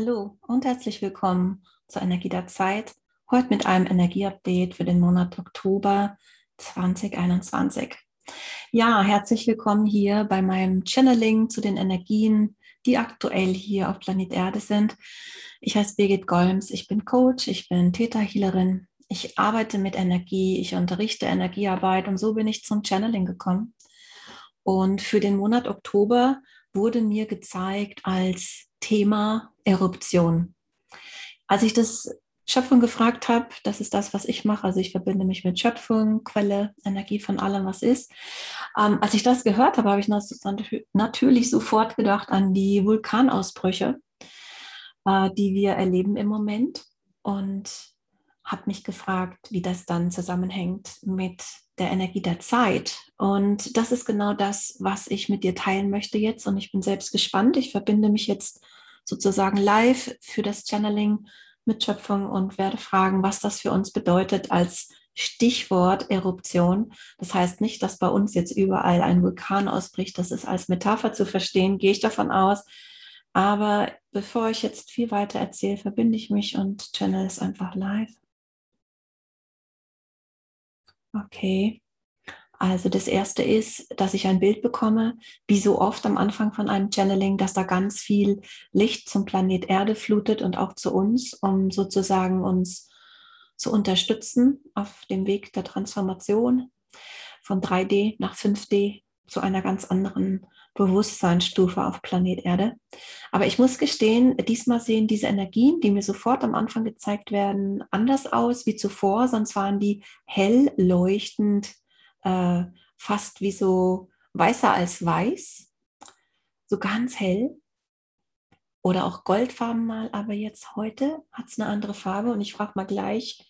Hallo und herzlich willkommen zur Energie der Zeit. Heute mit einem Energieupdate für den Monat Oktober 2021. Ja, herzlich willkommen hier bei meinem Channeling zu den Energien, die aktuell hier auf Planet Erde sind. Ich heiße Birgit Golms, ich bin Coach, ich bin Theta-Healerin, ich arbeite mit Energie, ich unterrichte Energiearbeit und so bin ich zum Channeling gekommen. Und für den Monat Oktober wurde mir gezeigt als Thema Eruption. Als ich das Schöpfung gefragt habe, das ist das, was ich mache. Also ich verbinde mich mit Schöpfung, Quelle, Energie von allem, was ist. Ähm, als ich das gehört habe, habe ich natürlich sofort gedacht an die Vulkanausbrüche, äh, die wir erleben im Moment und habe mich gefragt, wie das dann zusammenhängt mit der Energie der Zeit. Und das ist genau das, was ich mit dir teilen möchte jetzt. Und ich bin selbst gespannt. Ich verbinde mich jetzt sozusagen live für das Channeling mit Schöpfung und werde fragen, was das für uns bedeutet als Stichwort Eruption. Das heißt nicht, dass bei uns jetzt überall ein Vulkan ausbricht. Das ist als Metapher zu verstehen, gehe ich davon aus. Aber bevor ich jetzt viel weiter erzähle, verbinde ich mich und channel es einfach live. Okay. Also das erste ist, dass ich ein Bild bekomme, wie so oft am Anfang von einem Channeling, dass da ganz viel Licht zum Planet Erde flutet und auch zu uns, um sozusagen uns zu unterstützen auf dem Weg der Transformation von 3D nach 5D zu einer ganz anderen Bewusstseinsstufe auf Planet Erde. Aber ich muss gestehen, diesmal sehen diese Energien, die mir sofort am Anfang gezeigt werden, anders aus wie zuvor, sonst waren die hell leuchtend, äh, fast wie so weißer als weiß, so ganz hell. Oder auch Goldfarben mal, aber jetzt heute hat es eine andere Farbe und ich frage mal gleich,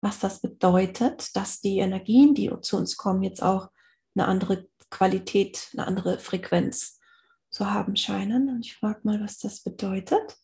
was das bedeutet, dass die Energien, die zu uns kommen, jetzt auch eine andere Qualität, eine andere Frequenz zu haben scheinen. Und ich frage mal, was das bedeutet.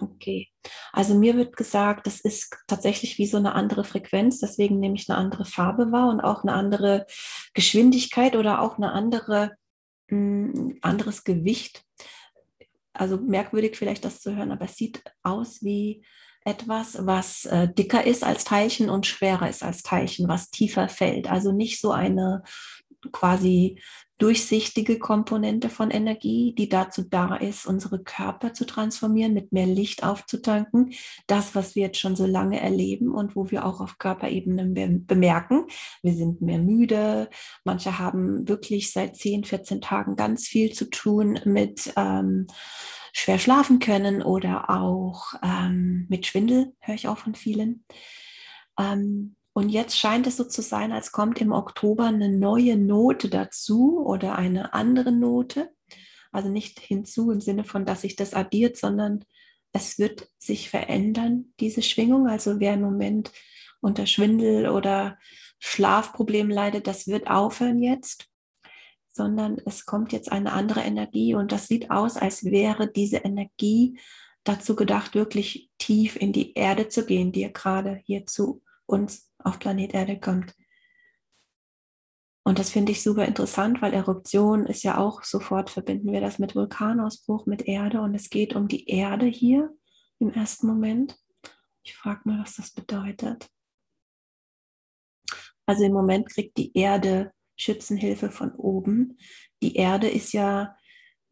Okay, also mir wird gesagt, das ist tatsächlich wie so eine andere Frequenz, deswegen nehme ich eine andere Farbe wahr und auch eine andere Geschwindigkeit oder auch eine andere, ein hm, anderes Gewicht. Also merkwürdig vielleicht das zu hören, aber es sieht aus wie etwas, was äh, dicker ist als Teilchen und schwerer ist als Teilchen, was tiefer fällt. Also nicht so eine quasi durchsichtige Komponente von Energie, die dazu da ist, unsere Körper zu transformieren, mit mehr Licht aufzutanken. Das, was wir jetzt schon so lange erleben und wo wir auch auf Körperebene bemerken, wir sind mehr müde. Manche haben wirklich seit 10, 14 Tagen ganz viel zu tun mit ähm, schwer schlafen können oder auch ähm, mit Schwindel, höre ich auch von vielen. Ähm, und jetzt scheint es so zu sein, als kommt im Oktober eine neue Note dazu oder eine andere Note. Also nicht hinzu im Sinne von, dass sich das addiert, sondern es wird sich verändern, diese Schwingung. Also wer im Moment unter Schwindel oder Schlafproblem leidet, das wird aufhören jetzt sondern es kommt jetzt eine andere Energie und das sieht aus, als wäre diese Energie dazu gedacht, wirklich tief in die Erde zu gehen, die gerade hier zu uns auf Planet Erde kommt. Und das finde ich super interessant, weil Eruption ist ja auch sofort, verbinden wir das mit Vulkanausbruch, mit Erde und es geht um die Erde hier im ersten Moment. Ich frage mal, was das bedeutet. Also im Moment kriegt die Erde Schützenhilfe von oben. Die Erde ist ja,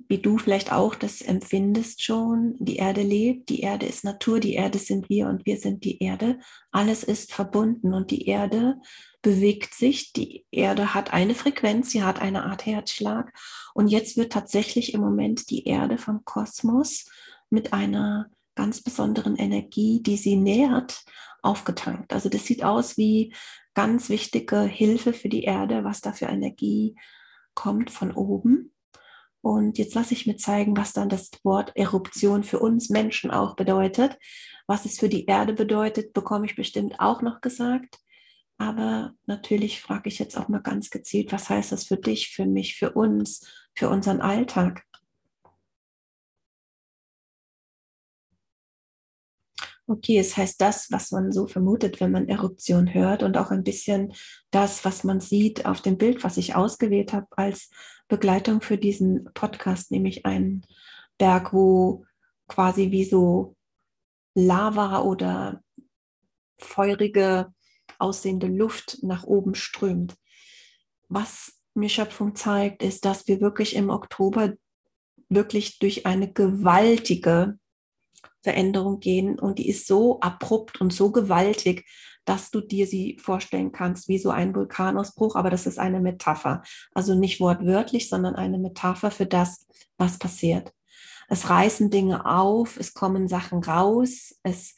wie du vielleicht auch das empfindest schon, die Erde lebt, die Erde ist Natur, die Erde sind wir und wir sind die Erde. Alles ist verbunden und die Erde bewegt sich. Die Erde hat eine Frequenz, sie hat eine Art Herzschlag. Und jetzt wird tatsächlich im Moment die Erde vom Kosmos mit einer ganz besonderen Energie, die sie nährt, aufgetankt. Also das sieht aus wie ganz wichtige Hilfe für die Erde, was da für Energie kommt von oben. Und jetzt lasse ich mir zeigen, was dann das Wort Eruption für uns Menschen auch bedeutet. Was es für die Erde bedeutet, bekomme ich bestimmt auch noch gesagt. Aber natürlich frage ich jetzt auch mal ganz gezielt, was heißt das für dich, für mich, für uns, für unseren Alltag? Okay, es heißt das, was man so vermutet, wenn man Eruption hört und auch ein bisschen das, was man sieht auf dem Bild, was ich ausgewählt habe als Begleitung für diesen Podcast, nämlich ein Berg, wo quasi wie so Lava oder feurige aussehende Luft nach oben strömt. Was mir Schöpfung zeigt, ist, dass wir wirklich im Oktober wirklich durch eine gewaltige Veränderung gehen und die ist so abrupt und so gewaltig, dass du dir sie vorstellen kannst wie so ein Vulkanausbruch, aber das ist eine Metapher. Also nicht wortwörtlich, sondern eine Metapher für das, was passiert. Es reißen Dinge auf, es kommen Sachen raus, es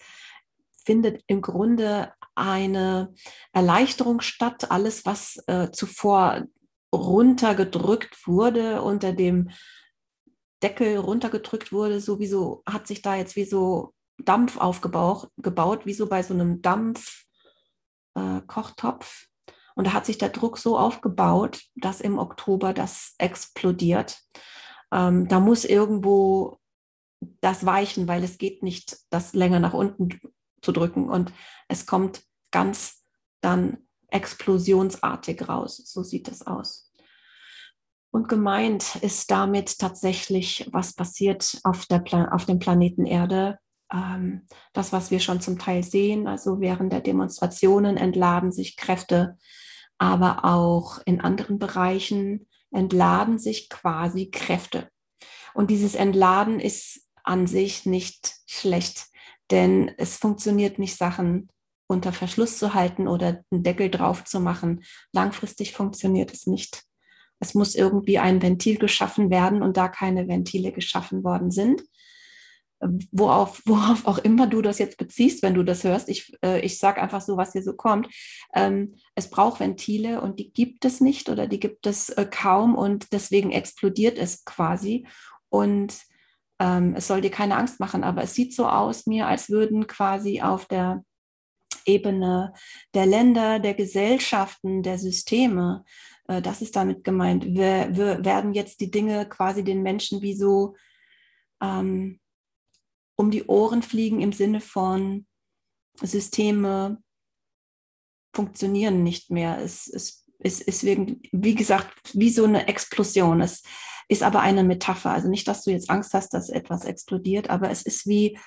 findet im Grunde eine Erleichterung statt. Alles, was äh, zuvor runtergedrückt wurde, unter dem Deckel runtergedrückt wurde, sowieso hat sich da jetzt wie so Dampf aufgebaut, gebaut, wie so bei so einem Dampfkochtopf. Äh, und da hat sich der Druck so aufgebaut, dass im Oktober das explodiert. Ähm, da muss irgendwo das weichen, weil es geht nicht, das länger nach unten zu drücken. Und es kommt ganz dann explosionsartig raus. So sieht es aus. Und gemeint ist damit tatsächlich, was passiert auf, der Pla auf dem Planeten Erde. Ähm, das, was wir schon zum Teil sehen, also während der Demonstrationen entladen sich Kräfte, aber auch in anderen Bereichen entladen sich quasi Kräfte. Und dieses Entladen ist an sich nicht schlecht, denn es funktioniert nicht, Sachen unter Verschluss zu halten oder einen Deckel drauf zu machen. Langfristig funktioniert es nicht. Es muss irgendwie ein Ventil geschaffen werden und da keine Ventile geschaffen worden sind, worauf, worauf auch immer du das jetzt beziehst, wenn du das hörst, ich, äh, ich sage einfach so, was hier so kommt. Ähm, es braucht Ventile und die gibt es nicht oder die gibt es äh, kaum und deswegen explodiert es quasi. Und ähm, es soll dir keine Angst machen, aber es sieht so aus mir, als würden quasi auf der Ebene der Länder, der Gesellschaften, der Systeme äh, das ist damit gemeint. Wir, wir, werden jetzt die Dinge quasi den Menschen wie so ähm, um die Ohren fliegen im Sinne von Systeme funktionieren nicht mehr. Es, es, ist, wie gesagt, wie so eine Explosion. Es ist aber eine Metapher. Also nicht, dass du jetzt Angst hast, dass etwas explodiert, aber es ist wie,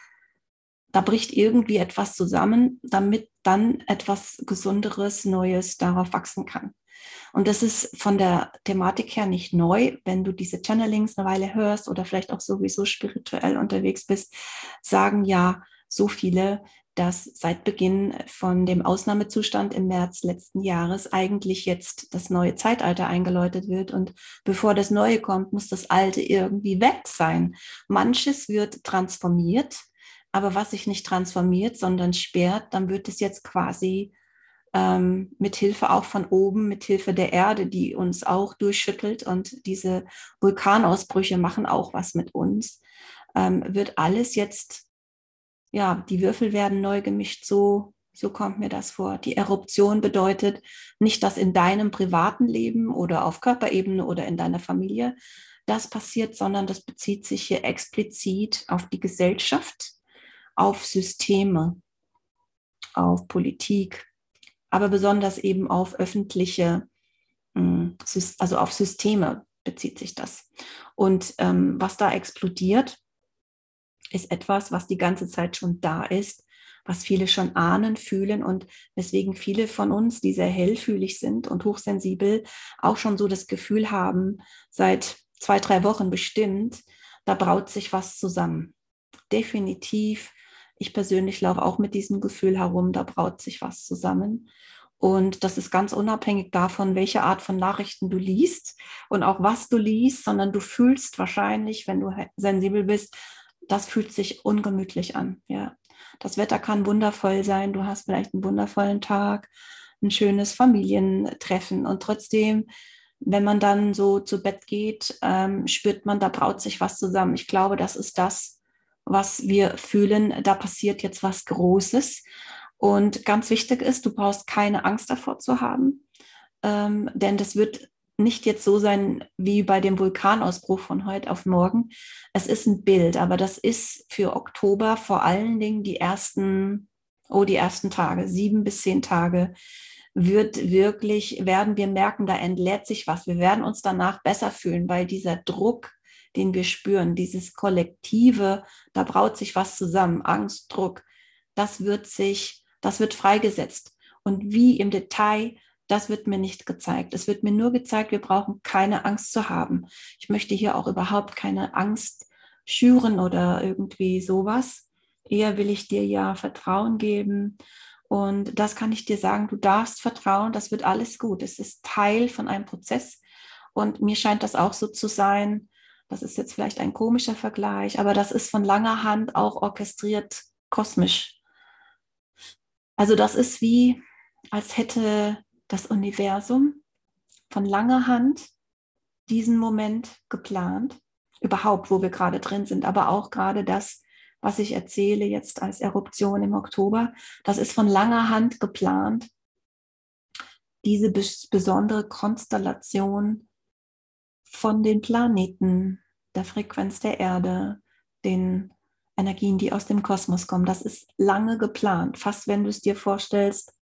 da bricht irgendwie etwas zusammen, damit dann etwas Gesunderes, Neues darauf wachsen kann. Und das ist von der Thematik her nicht neu, wenn du diese Channelings eine Weile hörst oder vielleicht auch sowieso spirituell unterwegs bist, sagen ja so viele, dass seit Beginn von dem Ausnahmezustand im März letzten Jahres eigentlich jetzt das neue Zeitalter eingeläutet wird. Und bevor das Neue kommt, muss das Alte irgendwie weg sein. Manches wird transformiert, aber was sich nicht transformiert, sondern sperrt, dann wird es jetzt quasi ähm, mit Hilfe auch von oben, mit Hilfe der Erde, die uns auch durchschüttelt und diese Vulkanausbrüche machen auch was mit uns, ähm, wird alles jetzt, ja, die Würfel werden neu gemischt, so, so kommt mir das vor. Die Eruption bedeutet nicht, dass in deinem privaten Leben oder auf Körperebene oder in deiner Familie das passiert, sondern das bezieht sich hier explizit auf die Gesellschaft, auf Systeme, auf Politik, aber besonders eben auf öffentliche, hm, also auf Systeme bezieht sich das. Und ähm, was da explodiert, ist etwas, was die ganze Zeit schon da ist, was viele schon ahnen, fühlen und weswegen viele von uns, die sehr hellfühlig sind und hochsensibel, auch schon so das Gefühl haben, seit zwei, drei Wochen bestimmt, da braut sich was zusammen. Definitiv ich persönlich laufe auch mit diesem Gefühl herum, da braut sich was zusammen. Und das ist ganz unabhängig davon, welche Art von Nachrichten du liest und auch was du liest, sondern du fühlst wahrscheinlich, wenn du sensibel bist, das fühlt sich ungemütlich an. Ja, das Wetter kann wundervoll sein. Du hast vielleicht einen wundervollen Tag, ein schönes Familientreffen und trotzdem, wenn man dann so zu Bett geht, ähm, spürt man, da braut sich was zusammen. Ich glaube, das ist das, was wir fühlen, da passiert jetzt was Großes. Und ganz wichtig ist, du brauchst keine Angst davor zu haben, ähm, denn das wird nicht jetzt so sein wie bei dem Vulkanausbruch von heute auf morgen. Es ist ein Bild, aber das ist für Oktober vor allen Dingen die ersten, oh, die ersten Tage, sieben bis zehn Tage, wird wirklich, werden wir merken, da entlädt sich was. Wir werden uns danach besser fühlen, weil dieser Druck, den wir spüren, dieses Kollektive, da braut sich was zusammen, Angst, Druck, das wird sich, das wird freigesetzt. Und wie im Detail, das wird mir nicht gezeigt. Es wird mir nur gezeigt, wir brauchen keine Angst zu haben. Ich möchte hier auch überhaupt keine Angst schüren oder irgendwie sowas. Eher will ich dir ja Vertrauen geben. Und das kann ich dir sagen, du darfst vertrauen, das wird alles gut. Es ist Teil von einem Prozess. Und mir scheint das auch so zu sein. Das ist jetzt vielleicht ein komischer Vergleich, aber das ist von langer Hand auch orchestriert kosmisch. Also das ist wie, als hätte das Universum von langer Hand diesen Moment geplant, überhaupt, wo wir gerade drin sind, aber auch gerade das, was ich erzähle jetzt als Eruption im Oktober, das ist von langer Hand geplant, diese besondere Konstellation von den Planeten, der Frequenz der Erde, den Energien, die aus dem Kosmos kommen. Das ist lange geplant. Fast wenn du es dir vorstellst,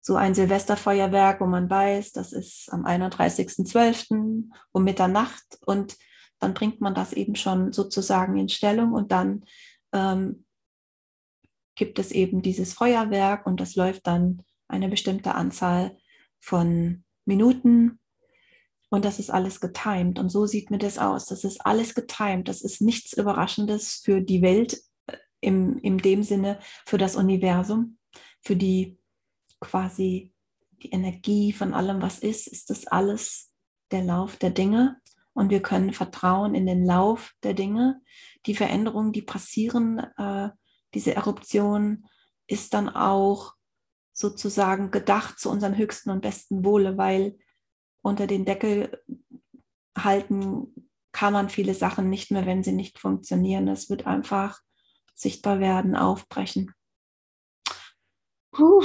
so ein Silvesterfeuerwerk, wo man weiß, das ist am 31.12. um Mitternacht und dann bringt man das eben schon sozusagen in Stellung und dann ähm, gibt es eben dieses Feuerwerk und das läuft dann eine bestimmte Anzahl von Minuten und das ist alles getimed. Und so sieht mir das aus. Das ist alles getimed. Das ist nichts Überraschendes für die Welt äh, im, in dem Sinne, für das Universum, für die quasi die Energie von allem, was ist, ist das alles der Lauf der Dinge. Und wir können vertrauen in den Lauf der Dinge. Die Veränderungen, die passieren, äh, diese Eruption ist dann auch sozusagen gedacht zu unserem höchsten und besten Wohle, weil unter den Deckel halten kann man viele Sachen nicht mehr, wenn sie nicht funktionieren. Es wird einfach sichtbar werden, aufbrechen. Puh,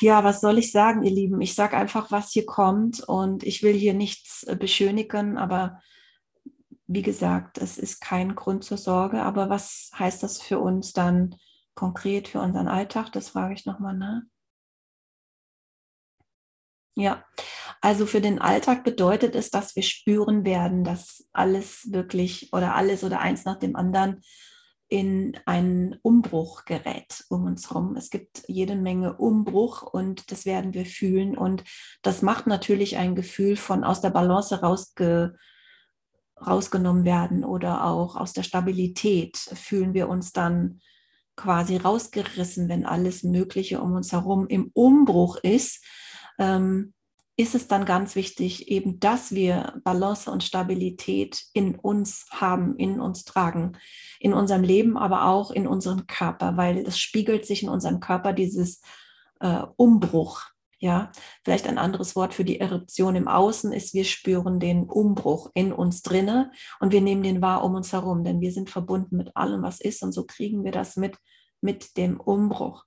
ja, was soll ich sagen, ihr Lieben? Ich sage einfach, was hier kommt und ich will hier nichts beschönigen, aber wie gesagt, es ist kein Grund zur Sorge. Aber was heißt das für uns dann konkret für unseren Alltag? Das frage ich nochmal nach. Ja, also für den Alltag bedeutet es, dass wir spüren werden, dass alles wirklich oder alles oder eins nach dem anderen in einen Umbruch gerät um uns herum. Es gibt jede Menge Umbruch und das werden wir fühlen. Und das macht natürlich ein Gefühl von aus der Balance rausge, rausgenommen werden oder auch aus der Stabilität fühlen wir uns dann quasi rausgerissen, wenn alles Mögliche um uns herum im Umbruch ist ähm, ist es dann ganz wichtig, eben, dass wir Balance und Stabilität in uns haben, in uns tragen, in unserem Leben, aber auch in unserem Körper, weil es spiegelt sich in unserem Körper dieses äh, Umbruch. Ja, vielleicht ein anderes Wort für die Eruption im Außen ist, wir spüren den Umbruch in uns drinne und wir nehmen den wahr um uns herum, denn wir sind verbunden mit allem, was ist und so kriegen wir das mit mit dem Umbruch.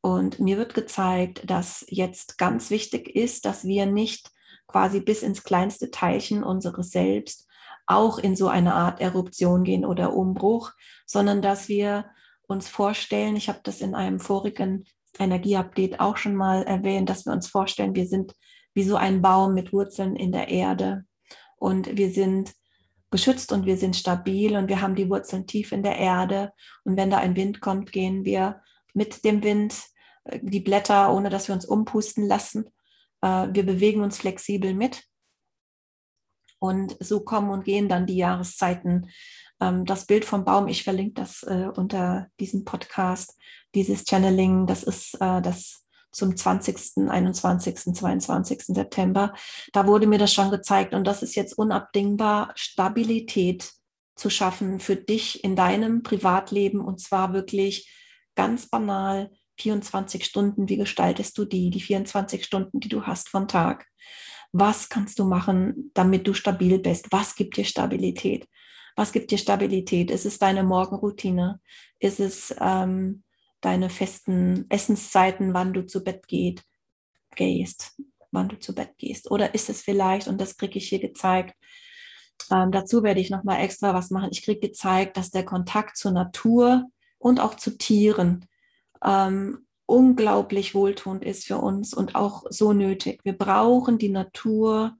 Und mir wird gezeigt, dass jetzt ganz wichtig ist, dass wir nicht quasi bis ins kleinste Teilchen unseres Selbst auch in so eine Art Eruption gehen oder Umbruch, sondern dass wir uns vorstellen, ich habe das in einem vorigen Energieupdate auch schon mal erwähnt, dass wir uns vorstellen, wir sind wie so ein Baum mit Wurzeln in der Erde. Und wir sind geschützt und wir sind stabil und wir haben die Wurzeln tief in der Erde. Und wenn da ein Wind kommt, gehen wir mit dem Wind äh, die Blätter, ohne dass wir uns umpusten lassen. Äh, wir bewegen uns flexibel mit. Und so kommen und gehen dann die Jahreszeiten. Ähm, das Bild vom Baum, ich verlinke das äh, unter diesem Podcast, dieses Channeling, das ist das zum 20., 21., 22. September. Da wurde mir das schon gezeigt und das ist jetzt unabdingbar, Stabilität zu schaffen für dich in deinem Privatleben und zwar wirklich ganz banal 24 Stunden, wie gestaltest du die, die 24 Stunden, die du hast vom Tag? Was kannst du machen, damit du stabil bist? Was gibt dir Stabilität? Was gibt dir Stabilität? Ist es deine Morgenroutine? Ist es ähm, deine festen Essenszeiten, wann du zu Bett geht, gehst, wann du zu Bett gehst? Oder ist es vielleicht, und das kriege ich hier gezeigt, ähm, dazu werde ich nochmal extra was machen. Ich kriege gezeigt, dass der Kontakt zur Natur und auch zu Tieren ähm, unglaublich wohltuend ist für uns und auch so nötig. Wir brauchen die Natur,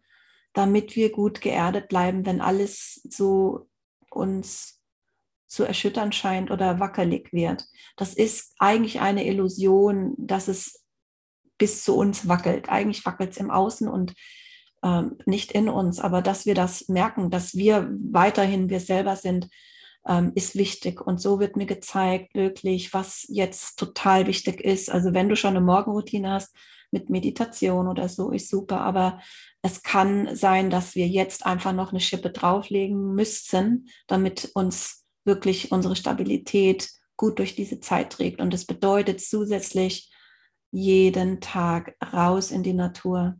damit wir gut geerdet bleiben, wenn alles so uns zu erschüttern scheint oder wackelig wird. Das ist eigentlich eine Illusion, dass es bis zu uns wackelt. Eigentlich wackelt es im Außen und ähm, nicht in uns, aber dass wir das merken, dass wir weiterhin wir selber sind, ähm, ist wichtig. Und so wird mir gezeigt, wirklich, was jetzt total wichtig ist. Also wenn du schon eine Morgenroutine hast mit Meditation oder so, ist super. Aber es kann sein, dass wir jetzt einfach noch eine Schippe drauflegen müssen, damit uns wirklich unsere Stabilität gut durch diese Zeit trägt. Und es bedeutet zusätzlich jeden Tag raus in die Natur.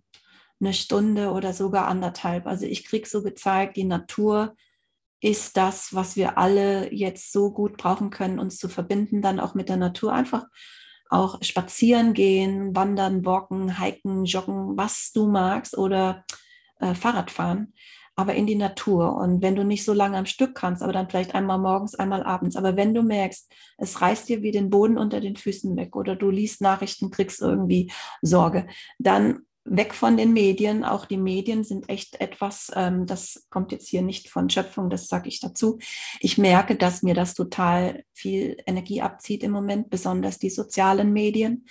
Eine Stunde oder sogar anderthalb. Also ich kriege so gezeigt, die Natur ist das, was wir alle jetzt so gut brauchen können, uns zu verbinden, dann auch mit der Natur. Einfach auch spazieren gehen, wandern, walken, hiken, joggen, was du magst oder äh, Fahrrad fahren, aber in die Natur. Und wenn du nicht so lange am Stück kannst, aber dann vielleicht einmal morgens, einmal abends, aber wenn du merkst, es reißt dir wie den Boden unter den Füßen weg oder du liest Nachrichten, kriegst irgendwie Sorge, dann weg von den Medien. Auch die Medien sind echt etwas, ähm, das kommt jetzt hier nicht von Schöpfung, das sage ich dazu. Ich merke, dass mir das total viel Energie abzieht im Moment, besonders die sozialen Medien.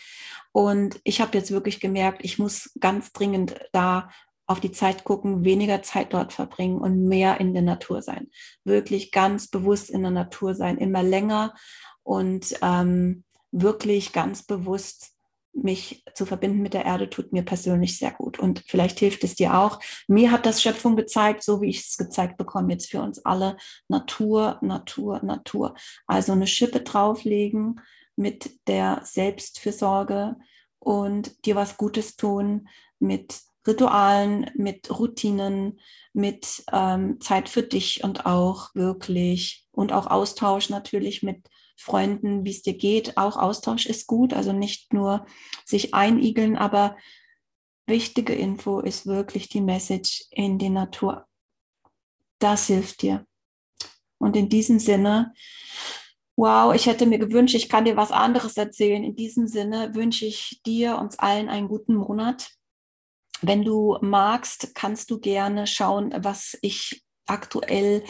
Und ich habe jetzt wirklich gemerkt, ich muss ganz dringend da auf die Zeit gucken, weniger Zeit dort verbringen und mehr in der Natur sein. Wirklich ganz bewusst in der Natur sein, immer länger und ähm, wirklich ganz bewusst mich zu verbinden mit der Erde tut mir persönlich sehr gut. Und vielleicht hilft es dir auch. Mir hat das Schöpfung gezeigt, so wie ich es gezeigt bekomme, jetzt für uns alle. Natur, Natur, Natur. Also eine Schippe drauflegen mit der Selbstfürsorge und dir was Gutes tun mit Ritualen, mit Routinen, mit ähm, Zeit für dich und auch wirklich und auch Austausch natürlich mit Freunden, wie es dir geht. Auch Austausch ist gut, also nicht nur sich einigeln, aber wichtige Info ist wirklich die Message in die Natur. Das hilft dir. Und in diesem Sinne, wow, ich hätte mir gewünscht, ich kann dir was anderes erzählen. In diesem Sinne wünsche ich dir, uns allen einen guten Monat. Wenn du magst, kannst du gerne schauen, was ich aktuell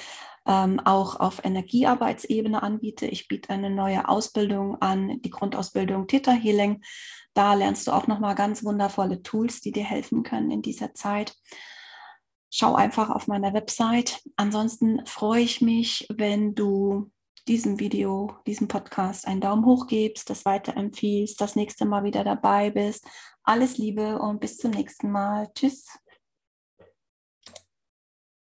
ähm, auch auf Energiearbeitsebene anbiete. Ich biete eine neue Ausbildung an, die Grundausbildung Theta Healing. Da lernst du auch nochmal ganz wundervolle Tools, die dir helfen können in dieser Zeit. Schau einfach auf meiner Website. Ansonsten freue ich mich, wenn du diesem Video, diesem Podcast einen Daumen hoch gibst, das weiterempfiehlst, das nächste Mal wieder dabei bist. Alles Liebe und bis zum nächsten Mal. Tschüss.